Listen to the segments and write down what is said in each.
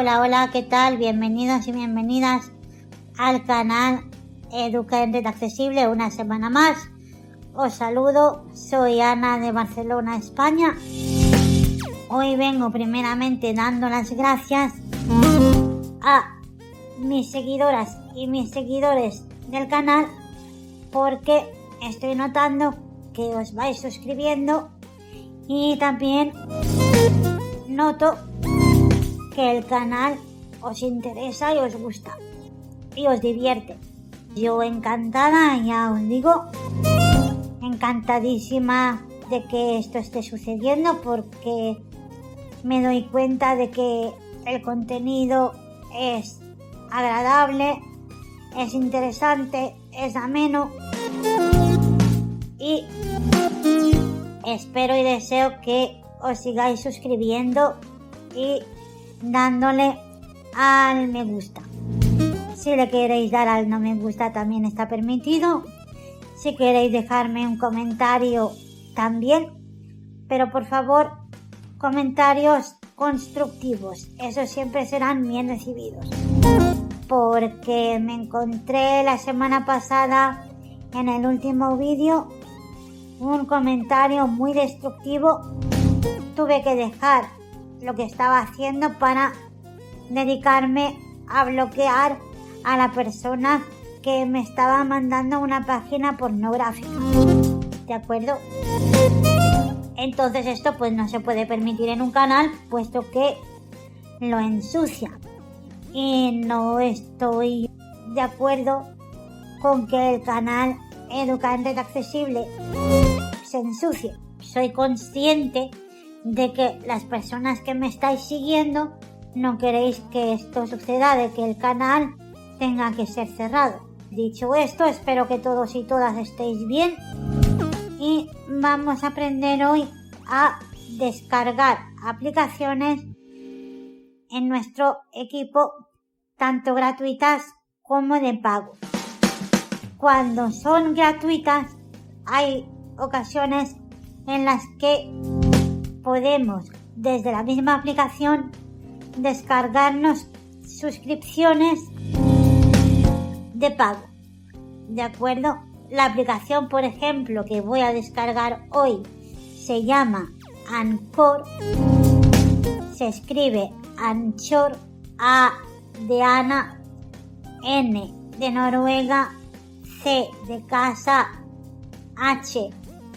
Hola, hola, ¿qué tal? Bienvenidos y bienvenidas al canal Educa en Red Accesible una semana más. Os saludo, soy Ana de Barcelona, España. Hoy vengo primeramente dando las gracias a mis seguidoras y mis seguidores del canal porque estoy notando que os vais suscribiendo y también noto que el canal os interesa y os gusta y os divierte. Yo encantada, ya os digo, encantadísima de que esto esté sucediendo porque me doy cuenta de que el contenido es agradable, es interesante, es ameno y espero y deseo que os sigáis suscribiendo y dándole al me gusta. Si le queréis dar al no me gusta también está permitido. Si queréis dejarme un comentario también. Pero por favor, comentarios constructivos. Esos siempre serán bien recibidos. Porque me encontré la semana pasada en el último vídeo un comentario muy destructivo. Tuve que dejar lo que estaba haciendo para dedicarme a bloquear a la persona que me estaba mandando una página pornográfica. ¿De acuerdo? Entonces esto pues no se puede permitir en un canal puesto que lo ensucia. Y no estoy de acuerdo con que el canal Educa en Red Accesible se ensucie. Soy consciente de que las personas que me estáis siguiendo no queréis que esto suceda, de que el canal tenga que ser cerrado. Dicho esto, espero que todos y todas estéis bien y vamos a aprender hoy a descargar aplicaciones en nuestro equipo, tanto gratuitas como de pago. Cuando son gratuitas, hay ocasiones en las que podemos desde la misma aplicación descargarnos suscripciones de pago. ¿De acuerdo? La aplicación, por ejemplo, que voy a descargar hoy se llama Anchor. Se escribe Anchor A de Ana, N de Noruega, C de casa, H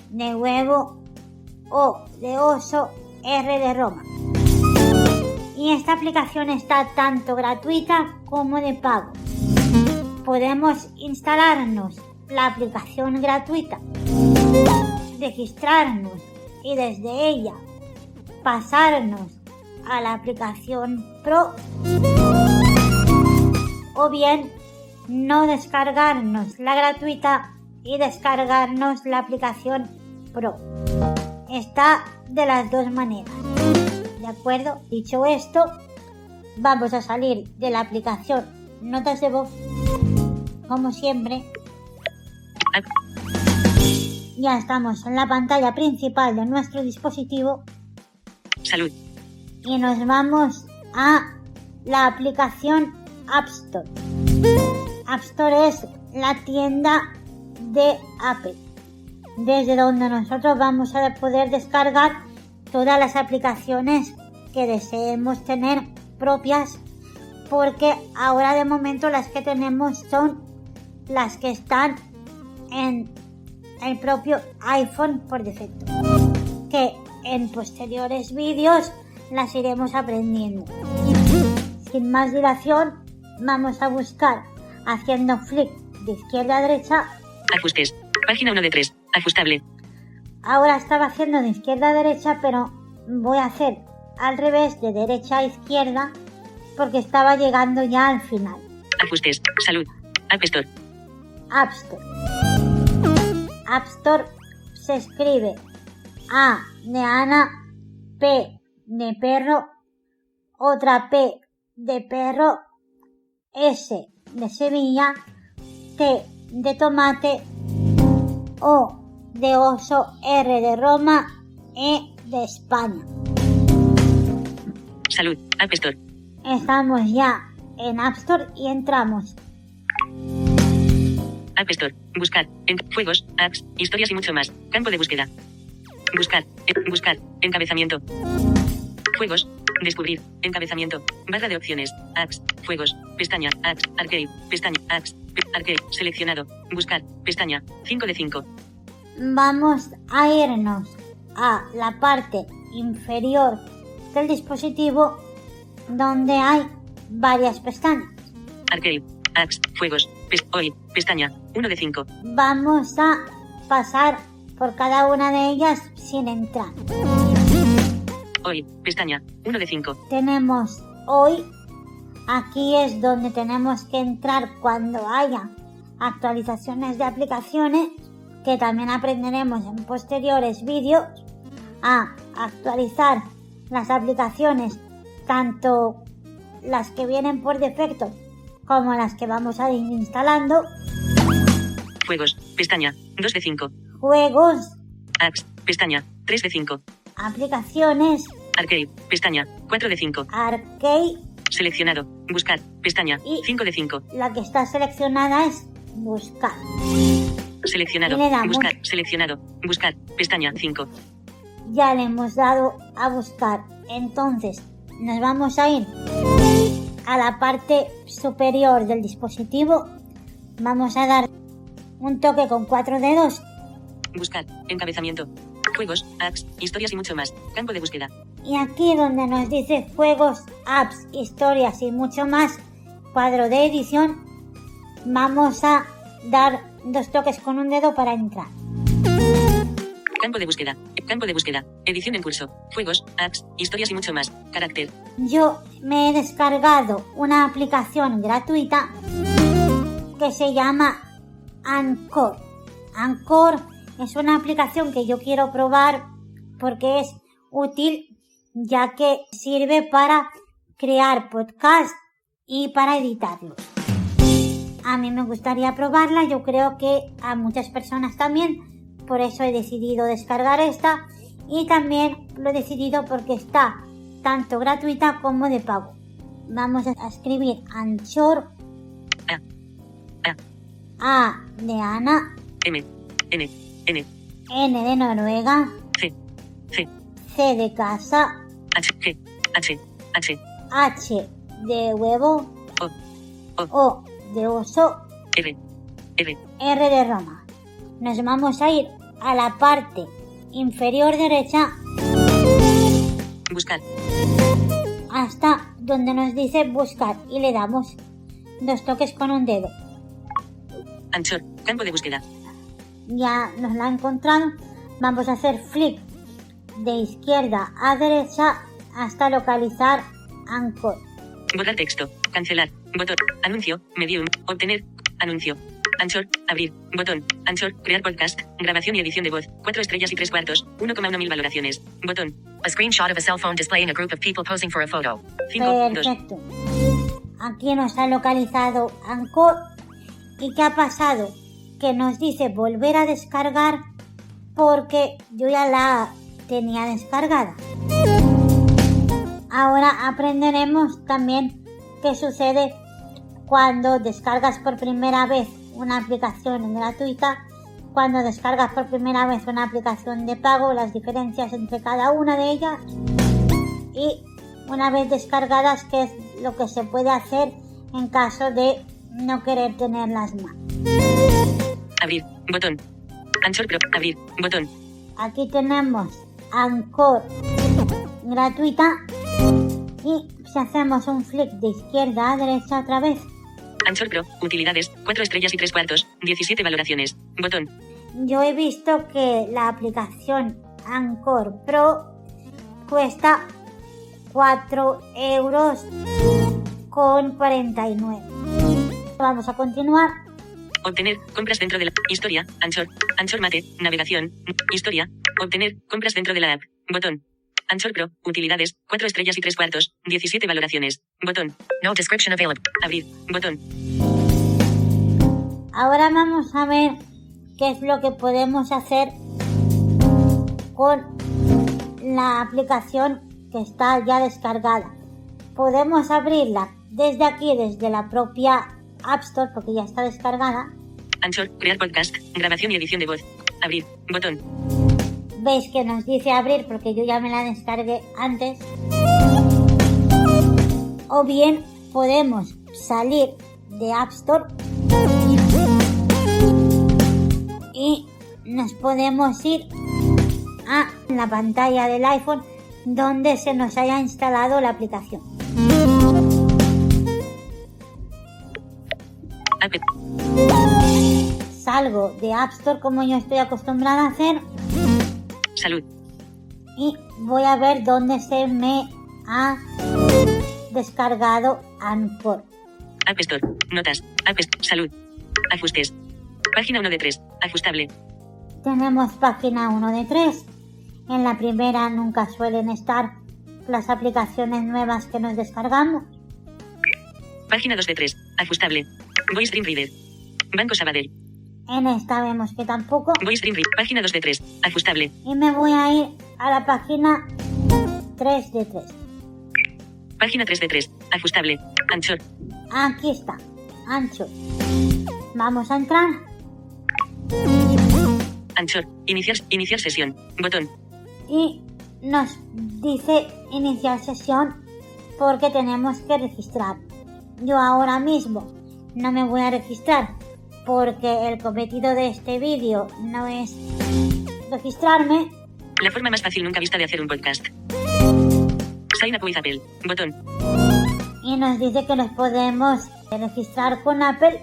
de huevo, O de oso, R de Roma. Y esta aplicación está tanto gratuita como de pago. Podemos instalarnos la aplicación gratuita, registrarnos y desde ella pasarnos a la aplicación Pro o bien no descargarnos la gratuita y descargarnos la aplicación Pro. Está de las dos maneras. ¿De acuerdo? Dicho esto, vamos a salir de la aplicación Notas de voz, como siempre. Ya estamos en la pantalla principal de nuestro dispositivo. Salud. Y nos vamos a la aplicación App Store. App Store es la tienda de Apple, desde donde nosotros vamos a poder descargar todas las aplicaciones que deseemos tener propias, porque ahora de momento las que tenemos son las que están en el propio iPhone por defecto, que en posteriores vídeos las iremos aprendiendo. Sin más dilación, vamos a buscar haciendo flick de izquierda a derecha. Ajustes. Página 1 de 3. Ajustable. Ahora estaba haciendo de izquierda a derecha, pero voy a hacer al revés, de derecha a izquierda, porque estaba llegando ya al final. Ajustes. Salud. App Store. App Store. App Store se escribe A de Ana, P de perro, otra P de perro, S de Sevilla, T de tomate, O de oso, R de Roma, E de España. Salud. App Store. Estamos ya en App Store y entramos. App Store. Buscar. En juegos, apps, historias y mucho más. Campo de búsqueda. Buscar. En- buscar. Encabezamiento. Juegos. Descubrir. Encabezamiento. Barra de opciones. Apps. Juegos. Pestaña. Apps. Arcade. Pestaña. Apps. Arcade. Seleccionado. Buscar. Pestaña. 5 de 5. Vamos a irnos a la parte inferior del dispositivo donde hay varias pestañas. Arcade. Apps. Juegos. Hoy. Pestaña. 1 de 5. Vamos a pasar por cada una de ellas sin entrar. Hoy. Pestaña. 1 de 5. Tenemos hoy, aquí es donde tenemos que entrar cuando haya actualizaciones de aplicaciones, que también aprenderemos en posteriores vídeos a actualizar las aplicaciones, tanto las que vienen por defecto como las que vamos a ir instalando, Juegos. Pestaña. 2 de 5. juegos, Apps. Pestaña. 3 de 5. aplicaciones, Arcade. Pestaña. 4 de 5. arcade, Seleccionado. Buscar. Pestaña. Y- 5 de 5. la que está seleccionada es buscar. Seleccionado. Y le damos. Buscar. Seleccionado. Buscar. Pestaña 5. ya le hemos dado a buscar. Entonces, nos vamos a ir a la parte superior del dispositivo. Vamos a dar un toque con cuatro dedos Buscar. Encabezamiento. Juegos, apps, historias y mucho más. Campo de búsqueda. y aquí donde nos dice juegos, apps, historias y mucho más, cuadro de edición, vamos a dar dos toques con un dedo para entrar. Campo de búsqueda. Campo de búsqueda. Edición en curso. Juegos, apps, historias y mucho más. Carácter. Yo me he descargado una aplicación gratuita que se llama Anchor. Anchor es una aplicación que yo quiero probar porque es útil ya que sirve para crear podcasts y para editarlos. A mí me gustaría probarla, yo creo que a muchas personas también, por eso he decidido descargar esta y también lo he decidido porque está tanto gratuita como de pago. Vamos a escribir Anchor A. A. A de Ana, M. N. N. N de Noruega, C. C. C de casa, H. H. H. H de huevo, O. O. De oso, R. R. R de Roma. Nos vamos a ir a la parte inferior derecha Buscar. hasta donde nos dice buscar y le damos dos toques con un dedo. Anchor. Campo de búsqueda. Ya nos la ha encontrado. Vamos a hacer flick de izquierda a derecha hasta localizar Anchor. Borrar texto. Cancelar. Botón. Anuncio. Medium. Obtener. Anuncio. Anchor. Abrir. Botón. Anchor. Crear podcast. Grabación y edición de voz. 4 estrellas y 3 cuartos. 1,1 mil valoraciones. Botón. A screenshot of a cell phone displaying a group of people posing for a photo. 5. 2. Perfecto. Aquí nos ha localizado Anchor. ¿Y qué ha pasado? Que nos dice volver a descargar porque yo ya la tenía descargada. Ahora aprenderemos también qué sucede cuando descargas por primera vez una aplicación gratuita, cuando descargas por primera vez una aplicación de pago, las diferencias entre cada una de ellas y una vez descargadas qué es lo que se puede hacer en caso de no querer tenerlas más. Abrir. Botón. Anchor Pro. Abrir. Botón. Aquí tenemos Anchor gratuita y si hacemos un flick de izquierda a derecha otra vez, Anchor Pro. Utilidades. 4 estrellas y 3 cuartos. 17 valoraciones. Botón. yo he visto que la aplicación Anchor Pro cuesta 4 euros con 49. Vamos a continuar. Obtener. Compras dentro de la historia. Anchor. Anchor Mate. Navegación. Historia. Obtener. Compras dentro de la app. Botón. Anchor Pro. Utilidades. 4 estrellas y 3 cuartos. 17 valoraciones. Botón. No description available. Abrir. Botón. Ahora vamos a ver qué es lo que podemos hacer con la aplicación que está ya descargada. podemos abrirla desde aquí, desde la propia App Store, porque ya está descargada. Anchor, crear podcast, grabación y edición de voz. Abrir, botón. Veis que nos dice abrir porque yo ya me la descargué antes. O bien podemos salir de App Store y nos podemos ir a la pantalla del iPhone donde se nos haya instalado la aplicación. Salgo de App Store como yo estoy acostumbrada a hacer Salud. y voy a ver dónde se me ha descargado Anchor. App Store. Notas. App Est- Salud. Ajustes. Página 1 de 3. Ajustable. Tenemos página 1 de 3. En la primera nunca suelen estar las aplicaciones nuevas que nos descargamos. Página 2 de 3. Ajustable. Voice Dream Reader. Banco Sabadell. En esta vemos que tampoco. Voice Dream Reader. Página 2 de 3. Ajustable. Y me voy a ir a la página 3 de 3. Página 3 de 3. Ajustable. Anchor. Aquí está. Ancho. Vamos a entrar. Anchor. Iniciar, iniciar sesión. Botón. y nos dice iniciar sesión porque tenemos que registrar. Yo ahora mismo no me voy a registrar porque el cometido de este vídeo no es registrarme. La forma más fácil nunca vista de hacer un podcast. Sign up with Apple. Botón. Y nos dice que nos podemos registrar con Apple,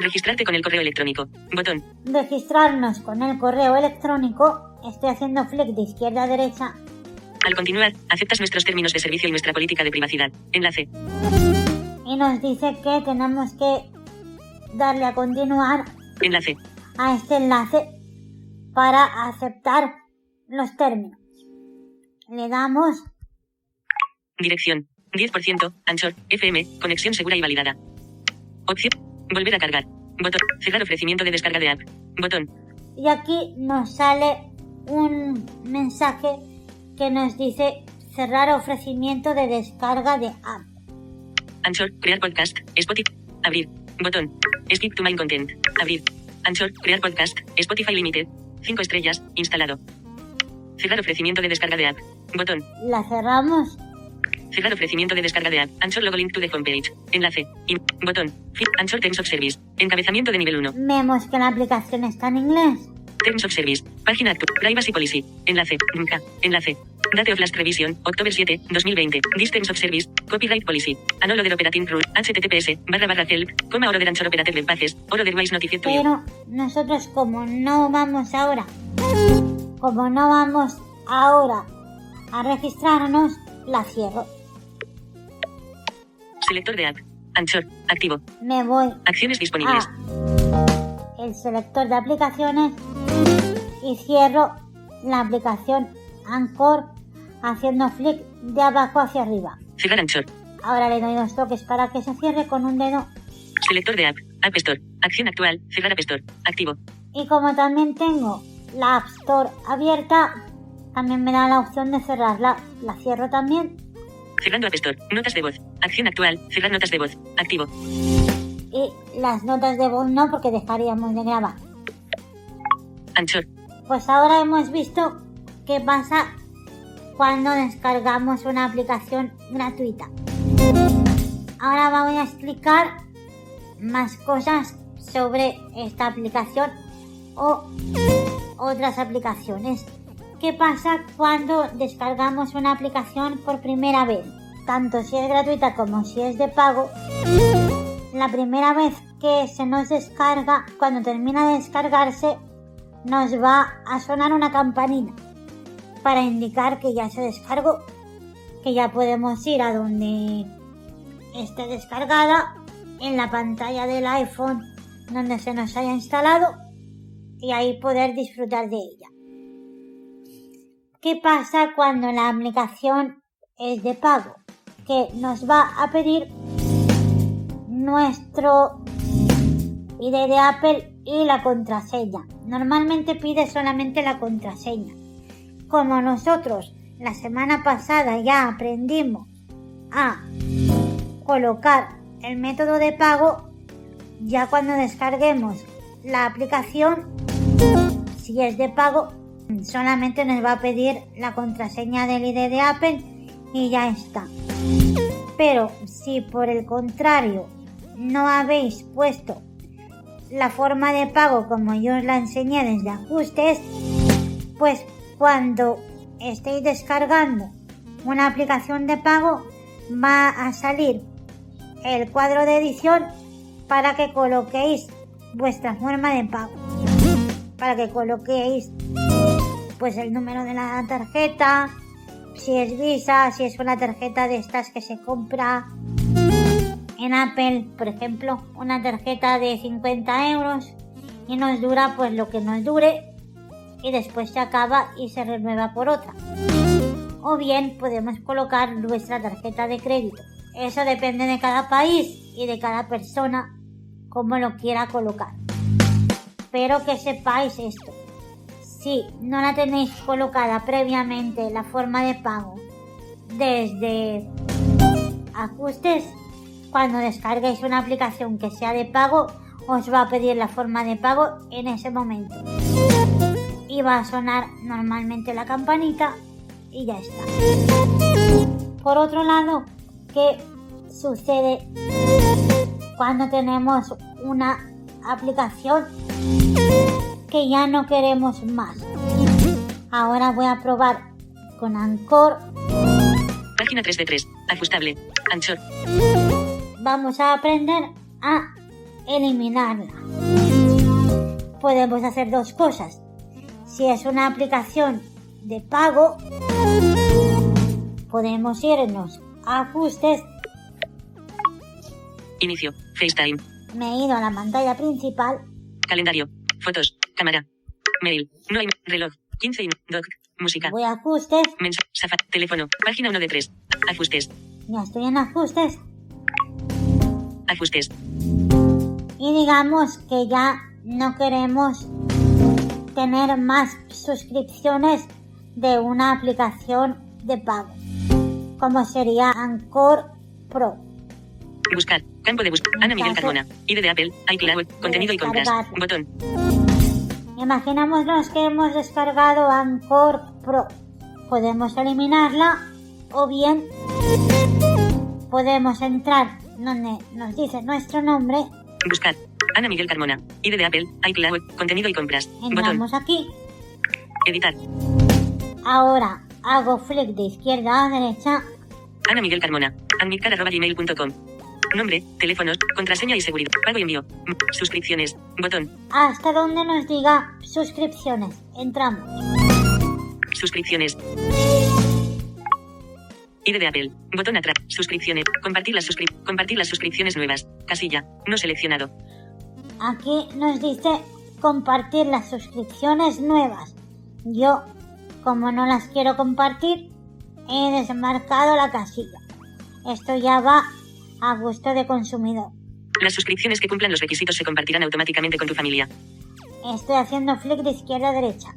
Registrarte con el correo electrónico. Botón. registrarnos con el correo electrónico. Estoy haciendo flick de izquierda a derecha Al continuar, aceptas nuestros términos de servicio y nuestra política de privacidad. Enlace. y nos dice que tenemos que darle a continuar Enlace. a este enlace para aceptar los términos. Le damos Dirección. 10%. Anchor. FM. Conexión segura y validada. Opción. Volver a cargar. Botón. Cerrar ofrecimiento de descarga de app. Botón. y aquí nos sale un mensaje que nos dice cerrar ofrecimiento de descarga de app. Anchor. Crear podcast. Spotify. Abrir. Botón. Skip to main content. Abrir. Anchor. Crear podcast. Spotify Limited. 5 estrellas. Instalado. Cerrar ofrecimiento de descarga de app. Botón. La cerramos Cerrar ofrecimiento de descarga de app. Anchor logo link to the homepage. Enlace. In- botón. Anchor Terms of Service. Encabezamiento de nivel 1. Vemos que la aplicación está en inglés. Terms of Service. Página actual. Privacy Policy. Enlace. Nunca. Enlace. Date of last revision. October 7, 2020. This Terms of Service. Copyright Policy. Anolo del Operating Rule. HTTPS. Barra barra help. Coma oro del Anchor Operator del Pages. Oro del Wise Notified. Pero nosotros como no vamos ahora, como no vamos ahora a registrarnos, la cierro. Selector de app. Anchor. Activo. Me voy Acciones disponibles. a el selector de aplicaciones y cierro la aplicación Anchor haciendo flick de abajo hacia arriba. Ahora le doy dos toques para que se cierre con un dedo Selector de app. App Store. Acción actual. Cerrar App Store. Activo. y como también tengo la App Store abierta, también me da la opción de cerrarla. La cierro también Cerrando App Store. Notas de voz. Acción actual. Cerrar notas de voz. Activo. y las notas de voz no porque dejaríamos de grabar. Anchor. Pues ahora hemos visto qué pasa cuando descargamos una aplicación gratuita. Ahora voy a explicar más cosas sobre esta aplicación o otras aplicaciones. ¿Qué pasa cuando descargamos una aplicación por primera vez? Tanto si es gratuita como si es de pago. La primera vez que se nos descarga, cuando termina de descargarse, nos va a sonar una campanita para indicar que ya se descargó, que ya podemos ir a donde esté descargada en la pantalla del iPhone donde se nos haya instalado y ahí poder disfrutar de ella. ¿Qué pasa cuando la aplicación es de pago? Que nos va a pedir nuestro ID de Apple y la contraseña. Normalmente pide solamente la contraseña. Como nosotros la semana pasada ya aprendimos a colocar el método de pago ya cuando descarguemos la aplicación. Si es de pago, solamente nos va a pedir la contraseña del ID de Apple y ya está. Pero si por el contrario no habéis puesto la forma de pago como yo os la enseñé desde ajustes, pues cuando estéis descargando una aplicación de pago va a salir el cuadro de edición para que coloquéis vuestra forma de pago. Para que coloquéis pues el número de la tarjeta, si es Visa, si es una tarjeta de estas que se compra en Apple, por ejemplo, una tarjeta de 50 euros y nos dura pues lo que nos dure y después se acaba y se renueva por otra. O bien podemos colocar nuestra tarjeta de crédito. Eso depende de cada país y de cada persona como lo quiera colocar. Pero que sepáis esto. Si no la tenéis colocada previamente la forma de pago desde ajustes, cuando descarguéis una aplicación que sea de pago, os va a pedir la forma de pago en ese momento. Y va a sonar normalmente la campanita y ya está. Por otro lado, ¿qué sucede cuando tenemos una aplicación que ya no queremos más? Ahora voy a probar con Anchor. Página 3 de 3. Ajustable. Anchor. Vamos a aprender a eliminarla. Podemos hacer dos cosas. Si es una aplicación de pago, podemos irnos a ajustes. Inicio. FaceTime. Me he ido a la pantalla principal. Calendario. Fotos. Cámara. Mail. No hay. Reloj. 15 y doc. Música. Voy a ajustes. Mensaje. Teléfono. Página 1 de 3. Ajustes. Ya estoy en ajustes. Ajustes. Y digamos que ya no queremos tener más suscripciones de una aplicación de pago, como sería Anchor Pro. Buscar. Campo de búsqueda. Ana Miguel Carmona. ID de Apple. iCloud. Contenido y compras. Botón. Imaginémonos que hemos descargado Anchor Pro. Podemos eliminarla o bien podemos entrar donde nos dice nuestro nombre. Buscar. Ana Miguel Carmona. ID de Apple. iCloud. Contenido y compras. Botón. Entramos aquí. Editar. Ahora hago flick de izquierda a derecha. Ana Miguel Carmona. Anmilcar.gmail.com. Nombre, teléfonos, contraseña y seguridad. Pago y envío. Suscripciones. Botón. hasta donde nos diga suscripciones. Entramos. Suscripciones. ID de Apple. Botón atrás. Suscripciones. Compartir las, suscri- compartir las suscripciones nuevas. Casilla. No seleccionado. Aquí nos dice compartir las suscripciones nuevas. Yo, como no las quiero compartir, he desmarcado la casilla. Esto ya va a gusto de consumidor. Las suscripciones que cumplan los requisitos se compartirán automáticamente con tu familia. Estoy haciendo flick de izquierda a derecha.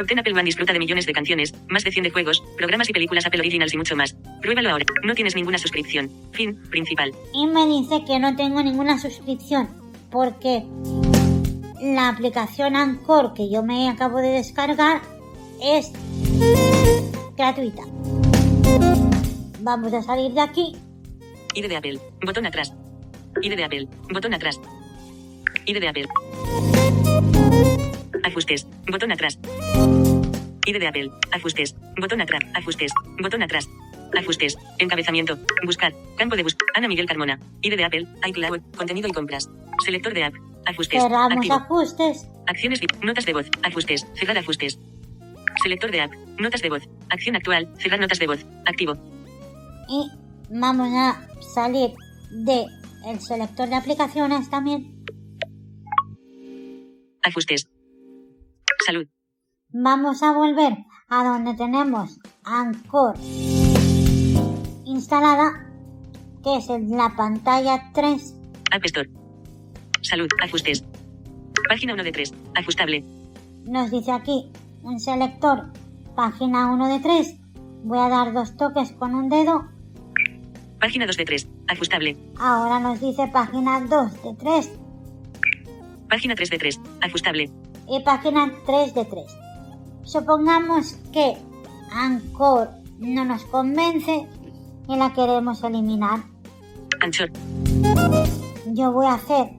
Obtén Apple One disfruta de millones de canciones, más de 100 de juegos, programas y películas Apple Originals y mucho más. Pruébalo ahora. No tienes ninguna suscripción. Fin. Principal. Y me dice que no tengo ninguna suscripción porque la aplicación Anchor que yo me acabo de descargar es gratuita. Vamos a salir de aquí. ID de Apple. Botón atrás. ID de Apple. Botón atrás. ID de Apple. Ajustes. Botón atrás. ID de Apple. Ajustes. Botón atrás. Ajustes. Botón atrás. Ajustes. Encabezamiento. Buscar. Campo de búsqueda. Ana Miguel Carmona. ID de Apple. iCloud. Contenido y compras. Selector de app. Ajustes. Cerramos Activo. ajustes. Acciones. Notas de voz. Ajustes. Cerrar ajustes. Selector de app. Notas de voz. Acción actual. Cerrar notas de voz. Activo. y vamos a salir de el selector de aplicaciones también. Ajustes. Salud. Vamos a volver a donde tenemos Anchor instalada, que es en la pantalla 3. App Store. Salud. Ajustes. Página 1 de 3. Ajustable. Nos dice aquí un selector, página 1 de 3. Voy a dar dos toques con un dedo. Página 2 de 3. Ajustable. Ahora nos dice página 2 de 3 Página 3 de 3. Ajustable. y página 3 de 3. Supongamos que Anchor no nos convence y la queremos eliminar. Anchor. Yo voy a hacer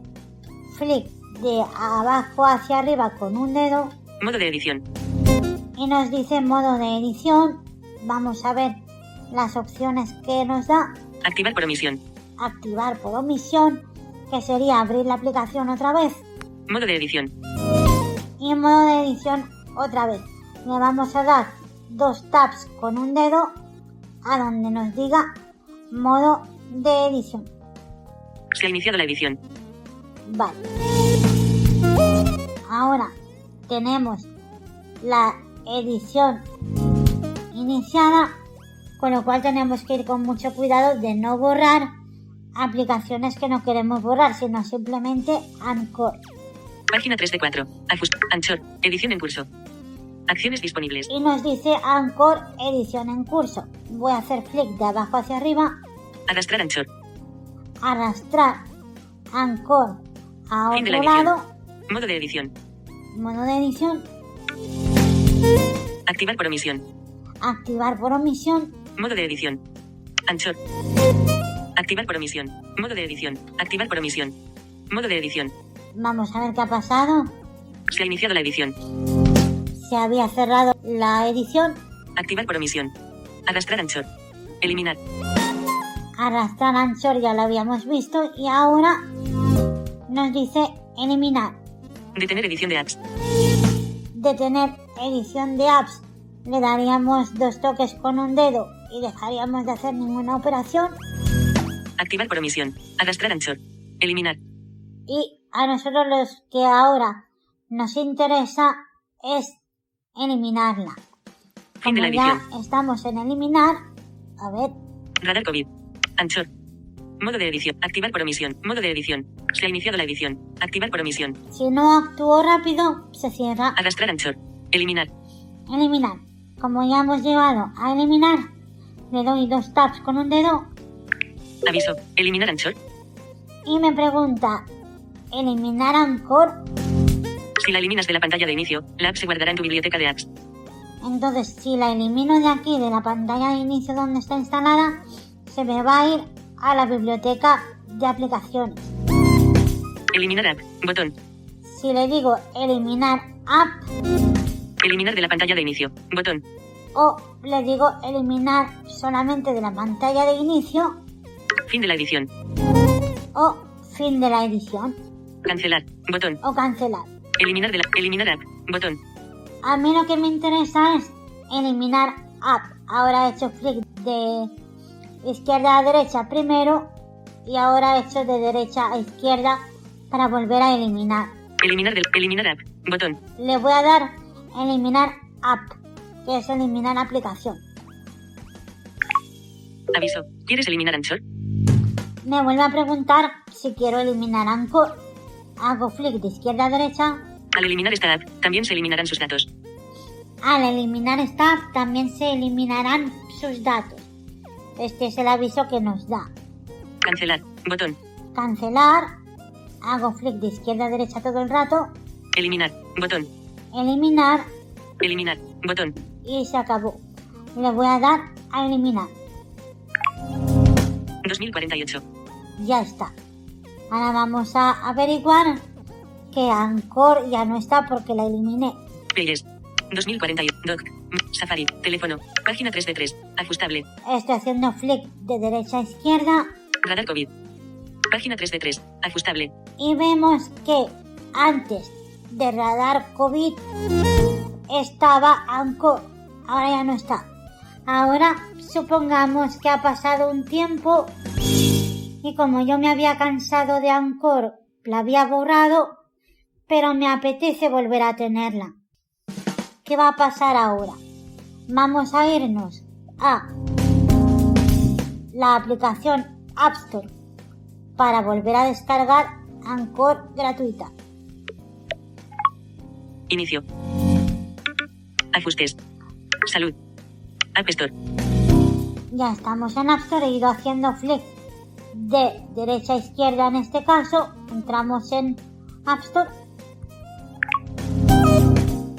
flick de abajo hacia arriba con un dedo Modo de edición. y nos dice modo de edición. Vamos a ver las opciones que nos da. Activar por omisión. Activar por omisión, que sería abrir la aplicación otra vez. Modo de edición. Y en modo de edición otra vez. Le vamos a dar dos taps con un dedo a donde nos diga modo de edición. Se ha iniciado la edición. Vale. Ahora tenemos la edición iniciada, con lo cual tenemos que ir con mucho cuidado de no borrar aplicaciones que no queremos borrar, sino simplemente Anchor. Página 3 de 4. Ajust. Anchor. Edición en curso. Acciones disponibles. Y nos dice Anchor edición en curso. Voy a hacer flick de abajo hacia arriba, Arrastrar Anchor. arrastrar Anchor a Fin de la otro lado, Modo de edición. modo de edición, Activar por omisión. activar por omisión, Modo de edición. Anchor. Activar por omisión. Modo de edición. Activar por omisión. Modo de edición. vamos a ver qué ha pasado. Se ha iniciado la edición. Se había cerrado la edición, Activar por omisión. Arrastrar Anchor. Eliminar. arrastrar Anchor ya lo habíamos visto y ahora nos dice eliminar, Detener edición de apps. detener edición de apps. Le daríamos dos toques con un dedo y dejaríamos de hacer ninguna operación. Activar por omisión. Arrastrar Anchor. Eliminar. Y a nosotros los que ahora nos interesa es eliminarla. Fin de la Como ya estamos en eliminar, a ver, Radar COVID. Anchor. Modo de edición. Activar por omisión. Modo de edición. Se ha iniciado la edición. Activar por omisión. si no actúo rápido, se cierra. Arrastrar Anchor. Eliminar. Eliminar. Como ya hemos llegado a eliminar, le doy dos taps con un dedo Aviso. Eliminar Anchor. y me pregunta, ¿eliminar Anchor? Si la eliminas de la pantalla de inicio, la app se guardará en tu biblioteca de apps. Entonces, si la elimino de aquí, de la pantalla de inicio donde está instalada, se me va a ir a la biblioteca de aplicaciones. Eliminar app. Botón. Si le digo eliminar app Eliminar de la pantalla de inicio. Botón. o le digo eliminar solamente de la pantalla de inicio Fin de la edición. o fin de la edición Cancelar. Botón. o cancelar. Eliminar de la. Eliminar app. Botón. A mí lo que me interesa es eliminar app. Ahora he hecho clic de izquierda a derecha primero y ahora he hecho de derecha a izquierda para volver a eliminar. Eliminar del. Eliminar app. Botón. Le voy a dar eliminar app, que es eliminar aplicación. Aviso. ¿Quieres eliminar Anchor? Me vuelve a preguntar si quiero eliminar Anchor. Hago flick de izquierda a derecha. Al eliminar esta app, también se eliminarán sus datos. Al eliminar esta app también se eliminarán sus datos. Este es el aviso que nos da. Cancelar. Botón. Cancelar. Hago flick de izquierda a derecha todo el rato. Eliminar. Botón. Eliminar. Eliminar. Botón. Y se acabó. Le voy a dar a eliminar. 2048. Ya está. Ahora vamos a averiguar que Anchor ya no está porque la eliminé. Playes. 2048. Doc. Safari. Teléfono. Página 3 de 3. Ajustable. Estoy haciendo flick de derecha a izquierda Radar COVID. Página 3 de 3. Ajustable. y vemos que antes de radar COVID estaba Anchor. Ahora ya no está. Ahora supongamos que ha pasado un tiempo y como yo me había cansado de Anchor, la había borrado, pero me apetece volver a tenerla. ¿Qué va a pasar ahora? Vamos a irnos a la aplicación App Store para volver a descargar Anchor gratuita. Inicio. Ajustes. Salud. App Store. Ya estamos en App Store, he ido haciendo flick de derecha a izquierda en este caso. Entramos en App Store.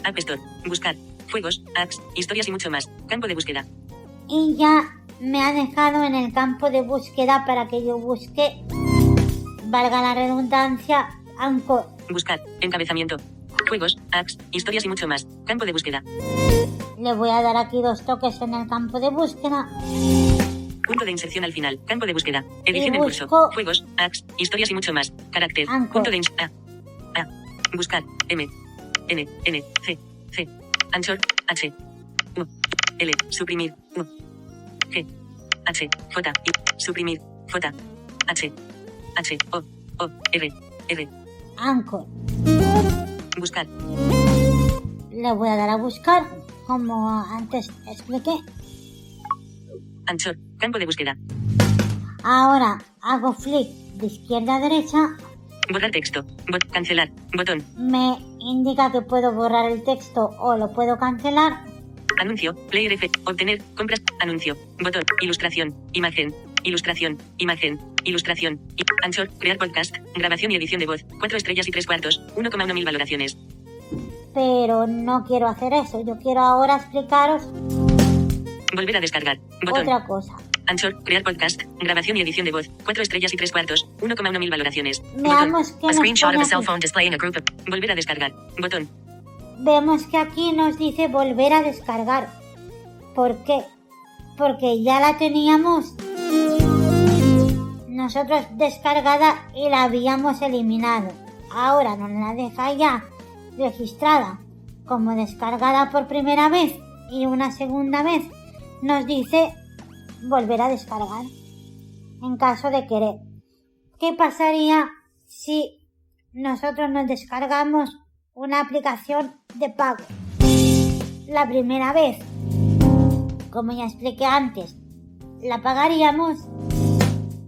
App Store. Buscar. Juegos, apps, historias y mucho más. Campo de búsqueda. Y ya me ha dejado en el campo de búsqueda para que yo busque, valga la redundancia, Anchor. Buscar. Encabezamiento. Juegos, apps, historias y mucho más. Campo de búsqueda. Le voy a dar aquí dos toques en el campo de búsqueda. Punto de inserción al final. Campo de búsqueda. Edición en curso. Juegos, apps, historias y mucho más. Carácter. Anchor. Punto de ins- A. A. Buscar. M. N. N. C. C. Anchor. H. U. L. Suprimir. U. G. H. J. I. Suprimir. J. H. H. O. O. R. R. Anchor. Buscar. Le voy a dar a buscar, como antes expliqué. Anchor. Campo de búsqueda. Ahora hago flick de izquierda a derecha. Borrar texto. Bot- cancelar. Botón. Me indica que puedo borrar el texto o lo puedo cancelar. Anuncio. Player F. Obtener. Compras. Anuncio. Botón. Ilustración. Imagen. Ilustración. Imagen. Ilustración. I- Anchor. Crear podcast. Grabación y edición de voz. 4 estrellas y 3 cuartos. 1,1 mil valoraciones. Pero no quiero hacer eso. Yo quiero ahora explicaros Volver a descargar. Botón. otra cosa. Anchor. Crear podcast. Grabación y edición de voz. 4 estrellas y 3 cuartos. 1,1 mil valoraciones. Botón. Veamos que A nos screenshot of a cell phone displaying a group of Volver a descargar. Botón. Vemos que aquí nos dice volver a descargar. ¿Por qué? Porque ya la teníamos nosotros descargada y la habíamos eliminado. Ahora nos la deja ya registrada como descargada por primera vez y una segunda vez nos dice volver a descargar en caso de querer. ¿Qué pasaría si nosotros nos descargamos una aplicación de pago? La primera vez, como ya expliqué antes, la pagaríamos,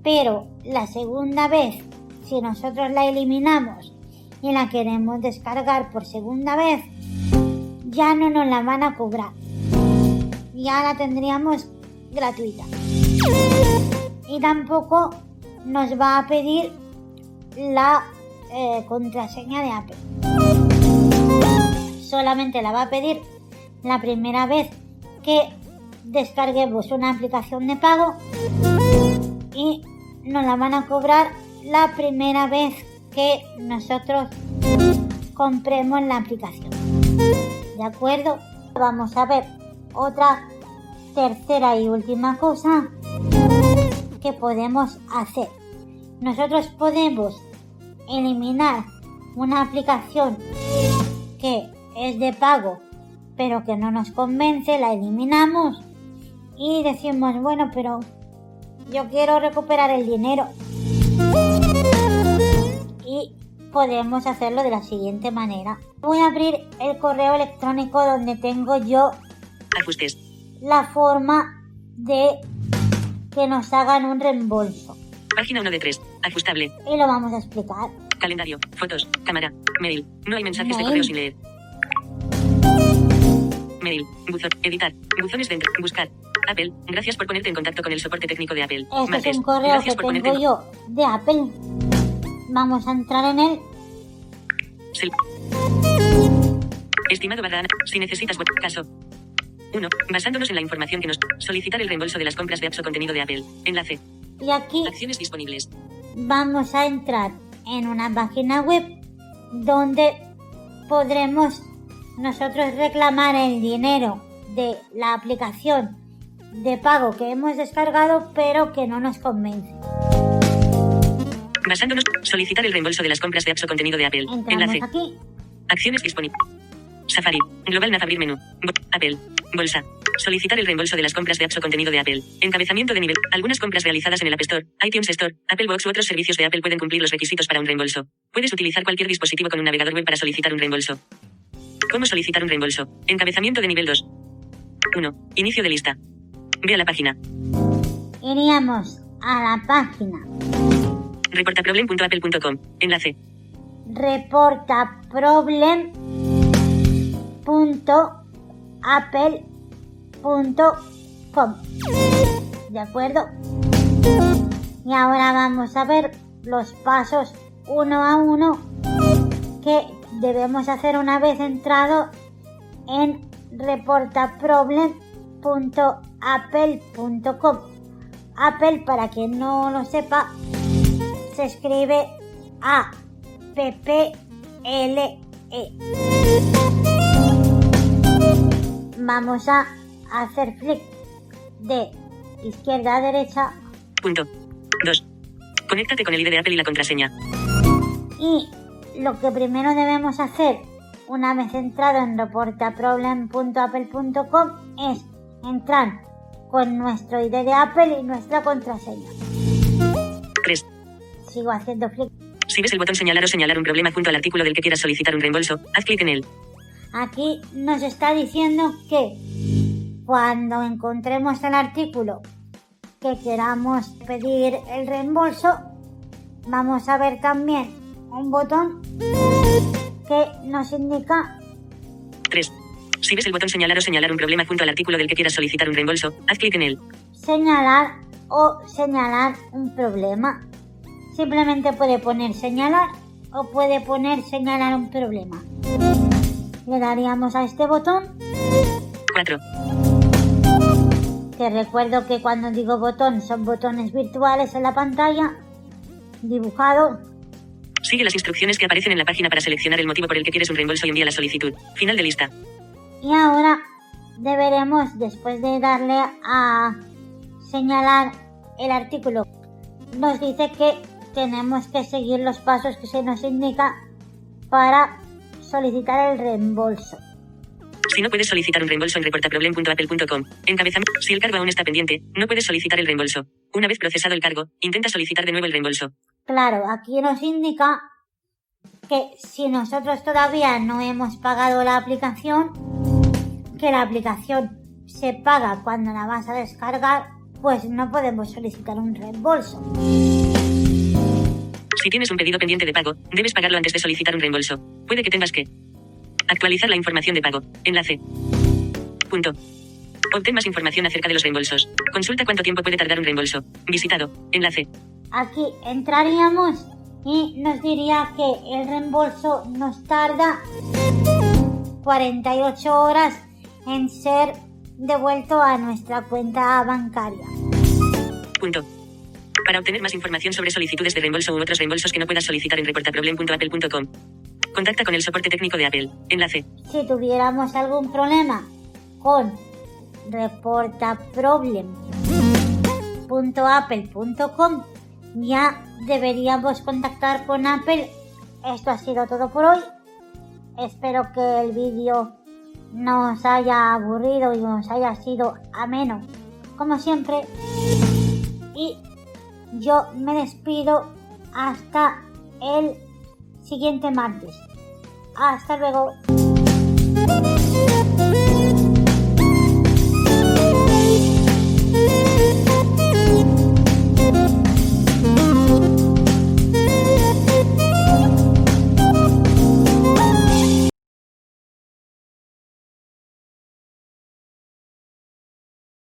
pero la segunda vez, si nosotros la eliminamos y la queremos descargar por segunda vez, ya no nos la van a cobrar. Ya la tendríamos gratuita. Y tampoco nos va a pedir la eh, contraseña de Apple. Solamente la va a pedir la primera vez que descarguemos una aplicación de pago y nos la van a cobrar la primera vez que nosotros compremos la aplicación. ¿De acuerdo? Vamos a ver otra tercera y última cosa que podemos hacer. Nosotros podemos eliminar una aplicación que es de pago pero que no nos convence, la eliminamos y decimos, bueno, pero yo quiero recuperar el dinero. Y podemos hacerlo de la siguiente manera. Voy a abrir el correo electrónico donde tengo yo Ajustes. la forma de que nos hagan un reembolso. Página 1 de 3. Ajustable. Y lo vamos a explicar. Calendario. Fotos. Cámara. Mail. No hay mensajes de correo sin leer. Mail. Buzón. Editar. Buzones dentro. Buscar. Apple. Gracias por ponerte en contacto con el soporte técnico de Apple. Este Martes. es un correo Gracias que por ponerte tengo en... yo de Apple. Vamos a entrar en él. Sel- Estimado barra Ana, si necesitas caso. 1. Basándonos en la información que nos solicitar el reembolso de las compras de apps o contenido de Apple. Enlace. Y aquí Acciones disponibles. vamos a entrar en una página web donde podremos nosotros reclamar el dinero de la aplicación de pago que hemos descargado pero que no nos convence. Basándonos solicitar el reembolso de las compras de apps o contenido de Apple. Entramos Enlace. aquí. Acciones disponibles. Safari. Global Nav abrir menú. Apple. Bolsa. Solicitar el reembolso de las compras de apps o contenido de Apple. Encabezamiento de nivel. Algunas compras realizadas en el App Store, iTunes Store, Apple Box u otros servicios de Apple pueden cumplir los requisitos para un reembolso. Puedes utilizar cualquier dispositivo con un navegador web para solicitar un reembolso. ¿Cómo solicitar un reembolso? Encabezamiento de nivel 2. 1. Inicio de lista. Ve a la página. Iríamos a la página Reportaproblem.apple.com. Enlace. reportaproblem.apple.com ¿De acuerdo? Y ahora vamos a ver los pasos uno a uno que debemos hacer una vez entrado en reportaproblem.apple.com. Apple, para quien no lo sepa, se escribe A P P L E. Vamos a hacer clic de izquierda a derecha Punto. 2. Conéctate con el ID de Apple y la contraseña. y lo que primero debemos hacer una vez entrado en reportaproblem.apple.com es entrar con nuestro ID de Apple y nuestra contraseña. 3. Sigo haciendo clic. Si ves el botón señalar o señalar un problema junto al artículo del que quieras solicitar un reembolso, haz clic en él. Aquí nos está diciendo que cuando encontremos el artículo que queramos pedir el reembolso, vamos a ver también un botón que nos indica 3. Si ves el botón señalar o señalar un problema junto al artículo del que quieras solicitar un reembolso, haz clic en él. señalar o señalar un problema. Simplemente puede poner señalar o puede poner señalar un problema. Le daríamos a este botón 4. Te recuerdo que cuando digo botón son botones virtuales en la pantalla, dibujado. Sigue las instrucciones que aparecen en la página para seleccionar el motivo por el que quieres un reembolso y envía la solicitud. Final de lista. Y ahora deberemos, después de darle a señalar el artículo, nos dice que tenemos que seguir los pasos que se nos indica para solicitar el reembolso. Si no puedes solicitar un reembolso en reportaproblem.apple.com, encabezamiento. Si el cargo aún está pendiente, no puedes solicitar el reembolso. Una vez procesado el cargo, intenta solicitar de nuevo el reembolso. Claro, aquí nos indica que si nosotros todavía no hemos pagado la aplicación, que la aplicación se paga cuando la vas a descargar, pues no podemos solicitar un reembolso. Si tienes un pedido pendiente de pago, debes pagarlo antes de solicitar un reembolso. Puede que tengas que actualizar la información de pago. Enlace. Punto. Obtén más información acerca de los reembolsos. Consulta cuánto tiempo puede tardar un reembolso. Visitado. Enlace. Aquí entraríamos y nos diría que el reembolso nos tarda 48 horas en ser devuelto a nuestra cuenta bancaria. Punto. Para obtener más información sobre solicitudes de reembolso u otros reembolsos que no puedas solicitar en reportaproblem.apple.com. Contacta con el soporte técnico de Apple. Enlace. Si tuviéramos algún problema con reportaproblem.apple.com ya deberíamos contactar con Apple. Esto ha sido todo por hoy. Espero que el vídeo no os haya aburrido y os haya sido ameno, como siempre. Y yo me despido hasta el siguiente martes. Hasta luego.